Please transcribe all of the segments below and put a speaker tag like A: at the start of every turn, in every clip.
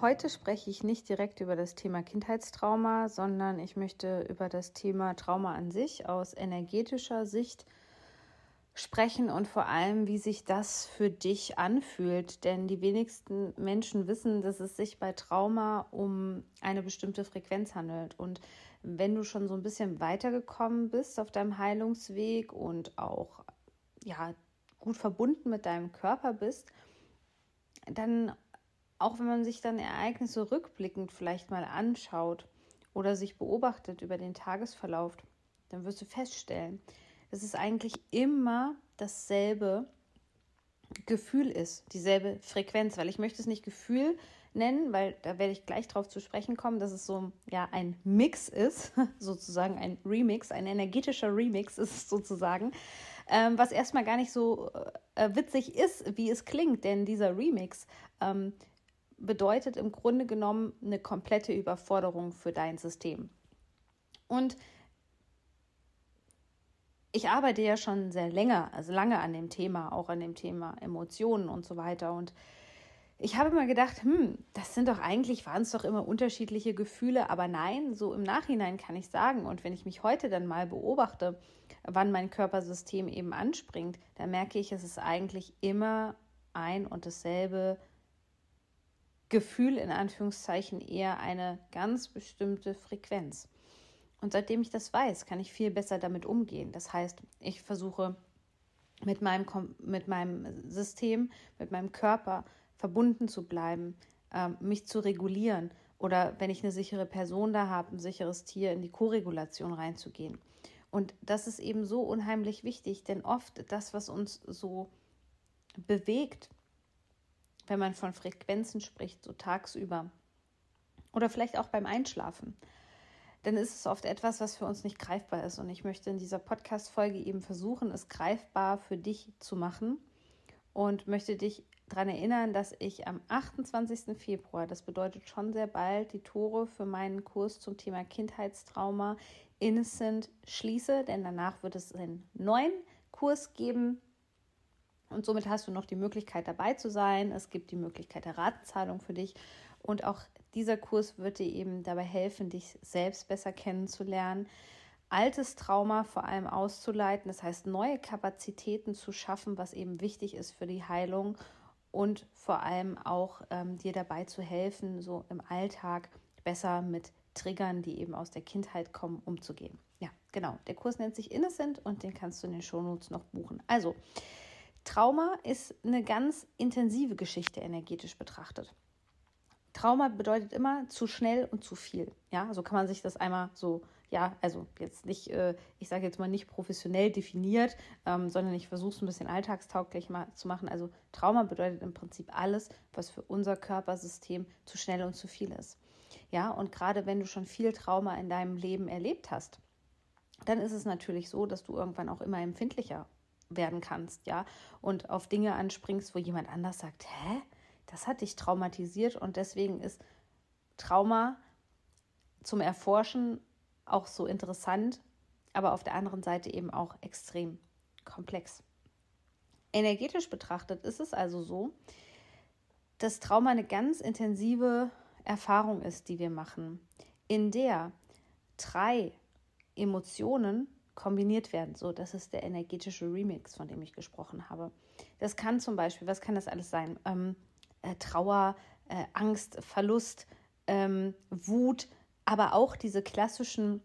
A: Heute spreche ich nicht direkt über das Thema Kindheitstrauma, sondern ich möchte über das Thema Trauma an sich aus energetischer Sicht sprechen und vor allem, wie sich das für dich anfühlt. Denn die wenigsten Menschen wissen, dass es sich bei Trauma um eine bestimmte Frequenz handelt. Und wenn du schon so ein bisschen weitergekommen bist auf deinem Heilungsweg und auch ja, gut verbunden mit deinem Körper bist, dann auch wenn man sich dann Ereignisse rückblickend vielleicht mal anschaut oder sich beobachtet über den Tagesverlauf, dann wirst du feststellen, dass es eigentlich immer dasselbe Gefühl ist, dieselbe Frequenz, weil ich möchte es nicht Gefühl nennen, weil da werde ich gleich drauf zu sprechen kommen, dass es so ja ein Mix ist, sozusagen ein Remix, ein energetischer Remix ist es sozusagen, ähm, was erstmal gar nicht so äh, witzig ist, wie es klingt, denn dieser Remix ähm, bedeutet im Grunde genommen eine komplette Überforderung für dein System. Und ich arbeite ja schon sehr länger, also lange an dem Thema, auch an dem Thema Emotionen und so weiter. Und ich habe immer gedacht, hm, das sind doch eigentlich, waren es doch immer unterschiedliche Gefühle, aber nein, so im Nachhinein kann ich sagen. Und wenn ich mich heute dann mal beobachte, wann mein Körpersystem eben anspringt, dann merke ich, es ist eigentlich immer ein und dasselbe Gefühl in Anführungszeichen eher eine ganz bestimmte Frequenz. Und seitdem ich das weiß, kann ich viel besser damit umgehen. Das heißt, ich versuche mit meinem, mit meinem System, mit meinem Körper verbunden zu bleiben, ähm, mich zu regulieren oder wenn ich eine sichere Person da habe, ein sicheres Tier, in die Koregulation reinzugehen. Und das ist eben so unheimlich wichtig, denn oft das, was uns so bewegt, wenn man von Frequenzen spricht, so tagsüber oder vielleicht auch beim Einschlafen, dann ist es oft etwas, was für uns nicht greifbar ist. Und ich möchte in dieser Podcast-Folge eben versuchen, es greifbar für dich zu machen und möchte dich daran erinnern, dass ich am 28. Februar, das bedeutet schon sehr bald, die Tore für meinen Kurs zum Thema Kindheitstrauma Innocent schließe, denn danach wird es einen neuen Kurs geben, und somit hast du noch die Möglichkeit dabei zu sein. Es gibt die Möglichkeit der Ratenzahlung für dich. Und auch dieser Kurs wird dir eben dabei helfen, dich selbst besser kennenzulernen, altes Trauma vor allem auszuleiten, das heißt neue Kapazitäten zu schaffen, was eben wichtig ist für die Heilung und vor allem auch ähm, dir dabei zu helfen, so im Alltag besser mit Triggern, die eben aus der Kindheit kommen, umzugehen. Ja, genau. Der Kurs nennt sich Innocent und den kannst du in den Shownotes noch buchen. Also, Trauma ist eine ganz intensive Geschichte energetisch betrachtet. Trauma bedeutet immer zu schnell und zu viel. Ja, so kann man sich das einmal so, ja, also jetzt nicht, äh, ich sage jetzt mal nicht professionell definiert, ähm, sondern ich versuche es ein bisschen alltagstauglich mal zu machen. Also Trauma bedeutet im Prinzip alles, was für unser Körpersystem zu schnell und zu viel ist. Ja, und gerade wenn du schon viel Trauma in deinem Leben erlebt hast, dann ist es natürlich so, dass du irgendwann auch immer empfindlicher werden kannst, ja, und auf Dinge anspringst, wo jemand anders sagt, hä, das hat dich traumatisiert. Und deswegen ist Trauma zum Erforschen auch so interessant, aber auf der anderen Seite eben auch extrem komplex. Energetisch betrachtet ist es also so, dass Trauma eine ganz intensive Erfahrung ist, die wir machen, in der drei Emotionen kombiniert werden. So, das ist der energetische Remix, von dem ich gesprochen habe. Das kann zum Beispiel, was kann das alles sein? Ähm, äh, Trauer, äh, Angst, Verlust, ähm, Wut, aber auch diese klassischen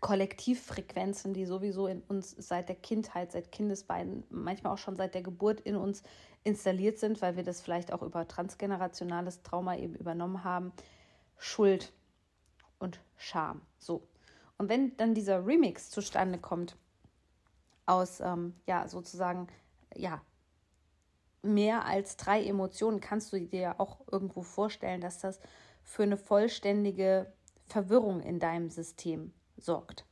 A: Kollektivfrequenzen, die sowieso in uns seit der Kindheit, seit Kindesbeinen, manchmal auch schon seit der Geburt in uns installiert sind, weil wir das vielleicht auch über transgenerationales Trauma eben übernommen haben. Schuld und Scham. So, und wenn dann dieser Remix zustande kommt, aus, ähm, ja, sozusagen, ja, mehr als drei Emotionen, kannst du dir auch irgendwo vorstellen, dass das für eine vollständige Verwirrung in deinem System sorgt.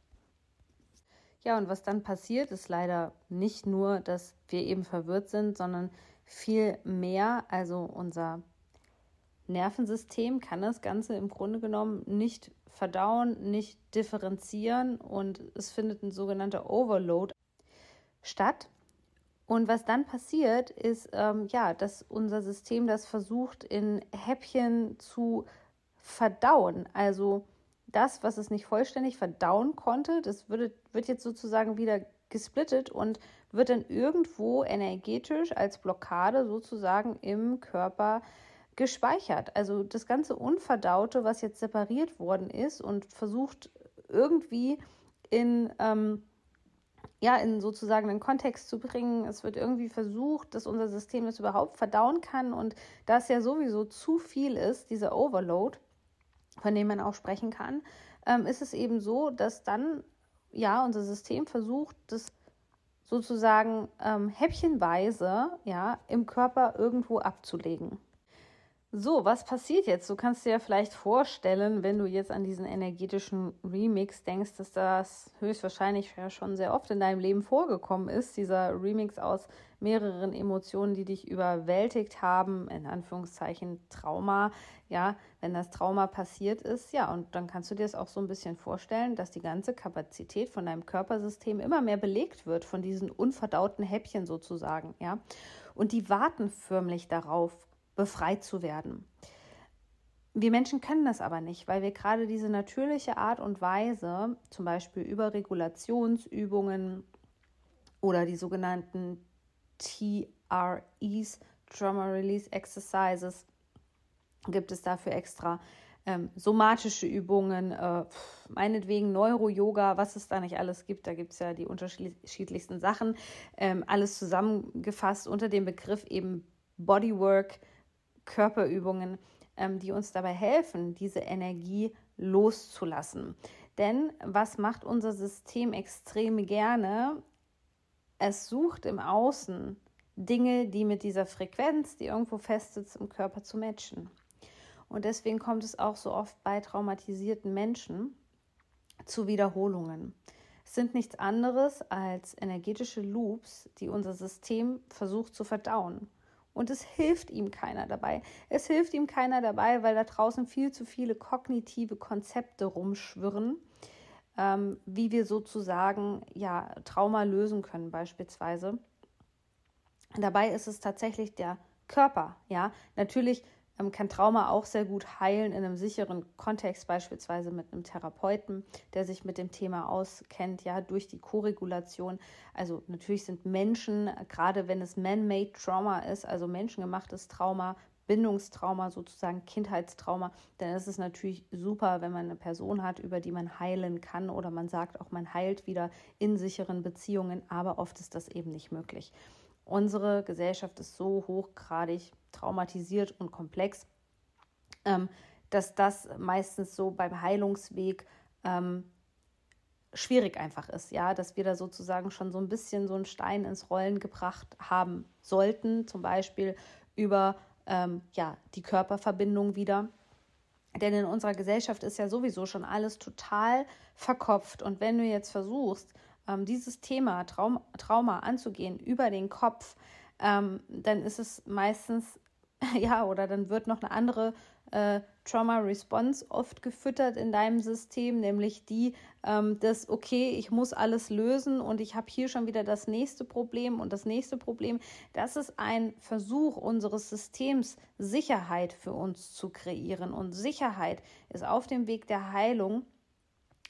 A: Ja, und was dann passiert, ist leider nicht nur, dass wir eben verwirrt sind, sondern viel mehr. Also unser Nervensystem kann das Ganze im Grunde genommen nicht verdauen, nicht differenzieren und es findet ein sogenannter Overload statt. Und was dann passiert, ist ähm, ja, dass unser System das versucht in Häppchen zu verdauen. Also das, was es nicht vollständig verdauen konnte, das würde, wird jetzt sozusagen wieder gesplittet und wird dann irgendwo energetisch als Blockade sozusagen im Körper gespeichert. Also das ganze Unverdaute, was jetzt separiert worden ist und versucht irgendwie in ähm, ja, in sozusagen einen Kontext zu bringen. Es wird irgendwie versucht, dass unser System das überhaupt verdauen kann. Und da es ja sowieso zu viel ist, dieser Overload, von dem man auch sprechen kann, ähm, ist es eben so, dass dann ja unser System versucht, das sozusagen ähm, häppchenweise ja im Körper irgendwo abzulegen. So, was passiert jetzt? Du kannst dir ja vielleicht vorstellen, wenn du jetzt an diesen energetischen Remix denkst, dass das höchstwahrscheinlich ja schon sehr oft in deinem Leben vorgekommen ist. Dieser Remix aus mehreren Emotionen, die dich überwältigt haben, in Anführungszeichen Trauma. Ja, wenn das Trauma passiert ist, ja, und dann kannst du dir das auch so ein bisschen vorstellen, dass die ganze Kapazität von deinem Körpersystem immer mehr belegt wird von diesen unverdauten Häppchen sozusagen. Ja, und die warten förmlich darauf befreit zu werden. Wir Menschen können das aber nicht, weil wir gerade diese natürliche Art und Weise, zum Beispiel über Regulationsübungen oder die sogenannten TREs, Trauma Release Exercises, gibt es dafür extra ähm, somatische Übungen, äh, meinetwegen Neuro-Yoga, was es da nicht alles gibt. Da gibt es ja die unterschiedlichsten Sachen. Ähm, alles zusammengefasst unter dem Begriff eben Bodywork, Körperübungen, ähm, die uns dabei helfen, diese Energie loszulassen. Denn was macht unser System extrem gerne? Es sucht im Außen Dinge, die mit dieser Frequenz, die irgendwo festsitzt im Körper, zu matchen. Und deswegen kommt es auch so oft bei traumatisierten Menschen zu Wiederholungen. Es sind nichts anderes als energetische Loops, die unser System versucht zu verdauen. Und es hilft ihm keiner dabei. Es hilft ihm keiner dabei, weil da draußen viel zu viele kognitive Konzepte rumschwirren, ähm, wie wir sozusagen ja Trauma lösen können beispielsweise. Dabei ist es tatsächlich der Körper, ja. Natürlich kann Trauma auch sehr gut heilen in einem sicheren Kontext, beispielsweise mit einem Therapeuten, der sich mit dem Thema auskennt, ja, durch die Koregulation. Also natürlich sind Menschen, gerade wenn es man-made Trauma ist, also menschengemachtes Trauma, Bindungstrauma, sozusagen Kindheitstrauma, dann ist es natürlich super, wenn man eine Person hat, über die man heilen kann oder man sagt auch, man heilt wieder in sicheren Beziehungen, aber oft ist das eben nicht möglich. Unsere Gesellschaft ist so hochgradig traumatisiert und komplex, ähm, dass das meistens so beim Heilungsweg ähm, schwierig einfach ist, ja, dass wir da sozusagen schon so ein bisschen so einen Stein ins Rollen gebracht haben sollten, zum Beispiel über ähm, ja, die Körperverbindung wieder. Denn in unserer Gesellschaft ist ja sowieso schon alles total verkopft. Und wenn du jetzt versuchst, ähm, dieses Thema Traum, Trauma anzugehen über den Kopf, ähm, dann ist es meistens, ja, oder dann wird noch eine andere äh, Trauma Response oft gefüttert in deinem System, nämlich die, ähm, dass, okay, ich muss alles lösen und ich habe hier schon wieder das nächste Problem und das nächste Problem. Das ist ein Versuch unseres Systems, Sicherheit für uns zu kreieren. Und Sicherheit ist auf dem Weg der Heilung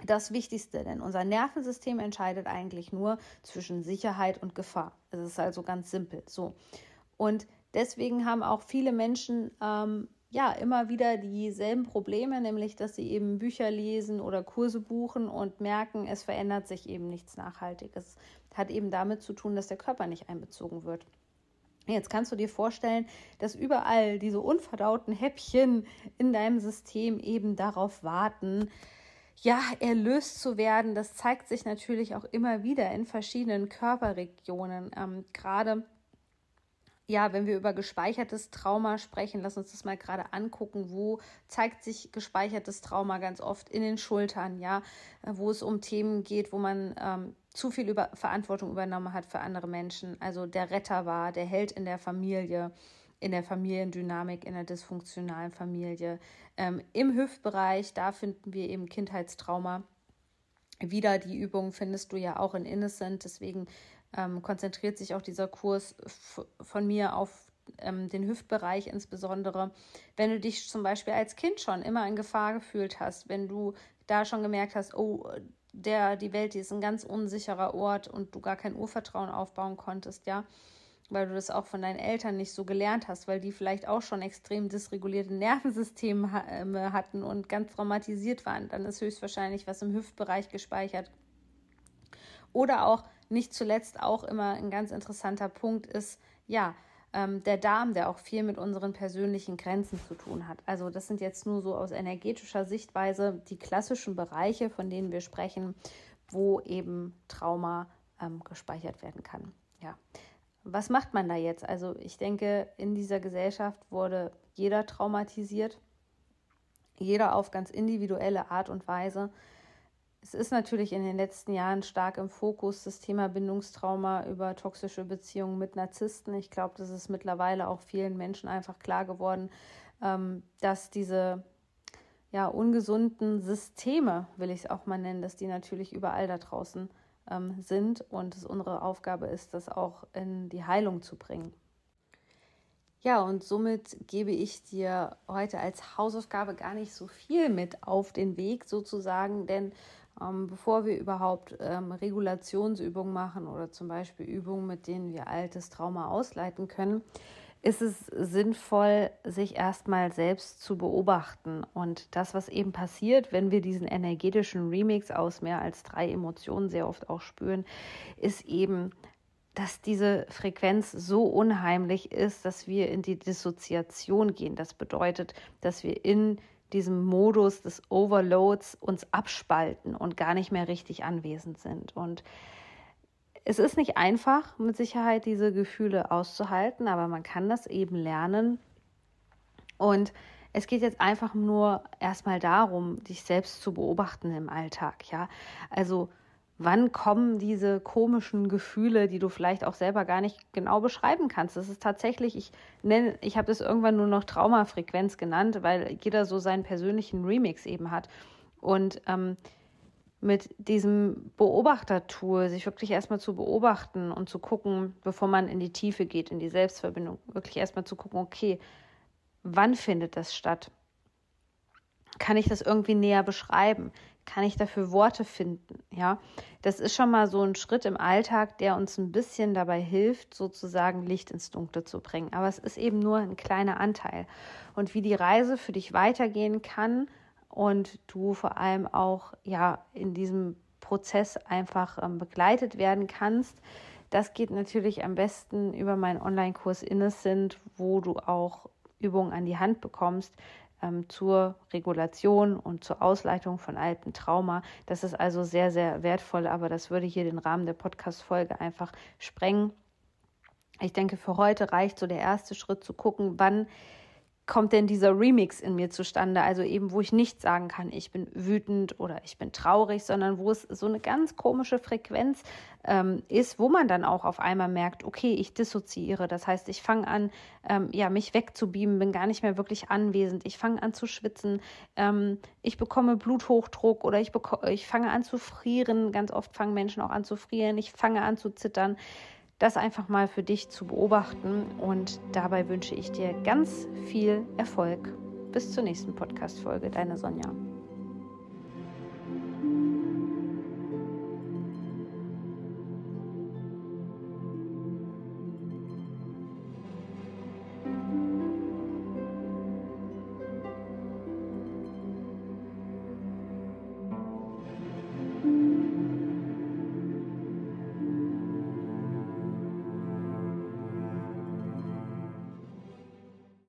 A: das Wichtigste, denn unser Nervensystem entscheidet eigentlich nur zwischen Sicherheit und Gefahr. Es ist also ganz simpel so. Und deswegen haben auch viele Menschen ähm, ja immer wieder dieselben Probleme, nämlich dass sie eben Bücher lesen oder Kurse buchen und merken, es verändert sich eben nichts Nachhaltiges. Hat eben damit zu tun, dass der Körper nicht einbezogen wird. Jetzt kannst du dir vorstellen, dass überall diese unverdauten Häppchen in deinem System eben darauf warten, ja, erlöst zu werden, das zeigt sich natürlich auch immer wieder in verschiedenen Körperregionen. Ähm, Gerade ja, wenn wir über gespeichertes Trauma sprechen, lass uns das mal gerade angucken. Wo zeigt sich gespeichertes Trauma ganz oft in den Schultern, ja, wo es um Themen geht, wo man ähm, zu viel über Verantwortung übernommen hat für andere Menschen, also der Retter war, der Held in der Familie, in der Familiendynamik, in der dysfunktionalen Familie. Ähm, Im Hüftbereich, da finden wir eben Kindheitstrauma. Wieder die Übung findest du ja auch in Innocent, deswegen ähm, konzentriert sich auch dieser Kurs von mir auf ähm, den Hüftbereich insbesondere. Wenn du dich zum Beispiel als Kind schon immer in Gefahr gefühlt hast, wenn du da schon gemerkt hast, oh, der, die Welt die ist ein ganz unsicherer Ort und du gar kein Urvertrauen aufbauen konntest, ja, weil du das auch von deinen Eltern nicht so gelernt hast, weil die vielleicht auch schon extrem dysregulierte Nervensysteme ähm, hatten und ganz traumatisiert waren, dann ist höchstwahrscheinlich was im Hüftbereich gespeichert. Oder auch nicht zuletzt auch immer ein ganz interessanter Punkt ist, ja, ähm, der Darm, der auch viel mit unseren persönlichen Grenzen zu tun hat. Also das sind jetzt nur so aus energetischer Sichtweise die klassischen Bereiche, von denen wir sprechen, wo eben Trauma ähm, gespeichert werden kann. Ja. Was macht man da jetzt? Also ich denke, in dieser Gesellschaft wurde jeder traumatisiert, jeder auf ganz individuelle Art und Weise. Es ist natürlich in den letzten Jahren stark im Fokus das Thema Bindungstrauma über toxische Beziehungen mit Narzissten. Ich glaube, das ist mittlerweile auch vielen Menschen einfach klar geworden, ähm, dass diese ja, ungesunden Systeme, will ich es auch mal nennen, dass die natürlich überall da draußen ähm, sind und es unsere Aufgabe ist, das auch in die Heilung zu bringen. Ja, und somit gebe ich dir heute als Hausaufgabe gar nicht so viel mit auf den Weg sozusagen, denn ähm, bevor wir überhaupt ähm, Regulationsübungen machen oder zum Beispiel Übungen, mit denen wir altes Trauma ausleiten können, ist es sinnvoll, sich erstmal selbst zu beobachten. Und das, was eben passiert, wenn wir diesen energetischen Remix aus mehr als drei Emotionen sehr oft auch spüren, ist eben, dass diese Frequenz so unheimlich ist, dass wir in die Dissoziation gehen. Das bedeutet, dass wir in diesem Modus des Overloads uns abspalten und gar nicht mehr richtig anwesend sind. Und es ist nicht einfach, mit Sicherheit diese Gefühle auszuhalten, aber man kann das eben lernen. Und es geht jetzt einfach nur erstmal darum, dich selbst zu beobachten im Alltag, ja. Also wann kommen diese komischen Gefühle, die du vielleicht auch selber gar nicht genau beschreiben kannst. Das ist tatsächlich, ich nenne, ich habe das irgendwann nur noch Traumafrequenz genannt, weil jeder so seinen persönlichen Remix eben hat. Und ähm, mit diesem Beobachtertool, sich wirklich erstmal zu beobachten und zu gucken, bevor man in die Tiefe geht, in die Selbstverbindung, wirklich erstmal zu gucken, okay, wann findet das statt? Kann ich das irgendwie näher beschreiben? Kann ich dafür Worte finden? Ja, das ist schon mal so ein Schritt im Alltag, der uns ein bisschen dabei hilft, sozusagen Licht ins Dunkle zu bringen. Aber es ist eben nur ein kleiner Anteil. Und wie die Reise für dich weitergehen kann und du vor allem auch ja in diesem Prozess einfach ähm, begleitet werden kannst, das geht natürlich am besten über meinen Online-Kurs Innocent, wo du auch Übungen an die Hand bekommst, ähm, zur Regulation und zur Ausleitung von alten Trauma. Das ist also sehr, sehr wertvoll, aber das würde hier den Rahmen der Podcast-Folge einfach sprengen. Ich denke, für heute reicht so der erste Schritt zu gucken, wann kommt denn dieser Remix in mir zustande? Also eben, wo ich nicht sagen kann, ich bin wütend oder ich bin traurig, sondern wo es so eine ganz komische Frequenz ähm, ist, wo man dann auch auf einmal merkt, okay, ich dissoziiere. Das heißt, ich fange an, ähm, ja, mich wegzubeamen, bin gar nicht mehr wirklich anwesend. Ich fange an zu schwitzen. Ähm, ich bekomme Bluthochdruck oder ich, ich fange an zu frieren. Ganz oft fangen Menschen auch an zu frieren. Ich fange an zu zittern das einfach mal für dich zu beobachten. Und dabei wünsche ich dir ganz viel Erfolg. Bis zur nächsten Podcast-Folge. Deine Sonja.